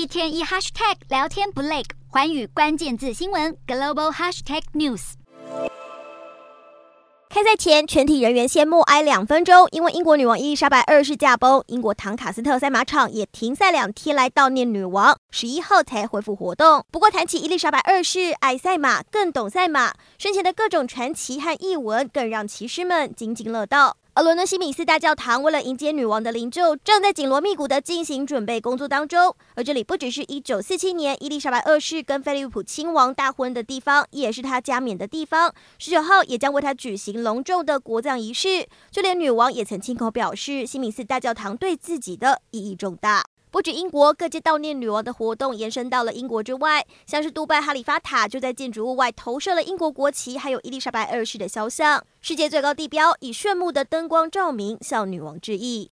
一天一 hashtag 聊天不累，寰宇关键字新闻 global hashtag news。开赛前，全体人员先默哀两分钟，因为英国女王伊丽莎白二世驾崩，英国唐卡斯特赛马场也停赛两天来悼念女王。十一号才恢复活动。不过，谈起伊丽莎白二世，爱赛马，更懂赛马，生前的各种传奇和异闻，更让骑师们津津乐道。伦敦西敏寺大教堂为了迎接女王的灵柩，正在紧锣密鼓的进行准备工作当中。而这里不只是一九四七年伊丽莎白二世跟菲利普亲王大婚的地方，也是他加冕的地方。十九号也将为她举行隆重的国葬仪式。就连女王也曾亲口表示，西敏寺大教堂对自己的意义重大。不止英国，各界悼念女王的活动延伸到了英国之外，像是杜拜哈利法塔就在建筑物外投射了英国国旗，还有伊丽莎白二世的肖像。世界最高地标以炫目的灯光照明向女王致意。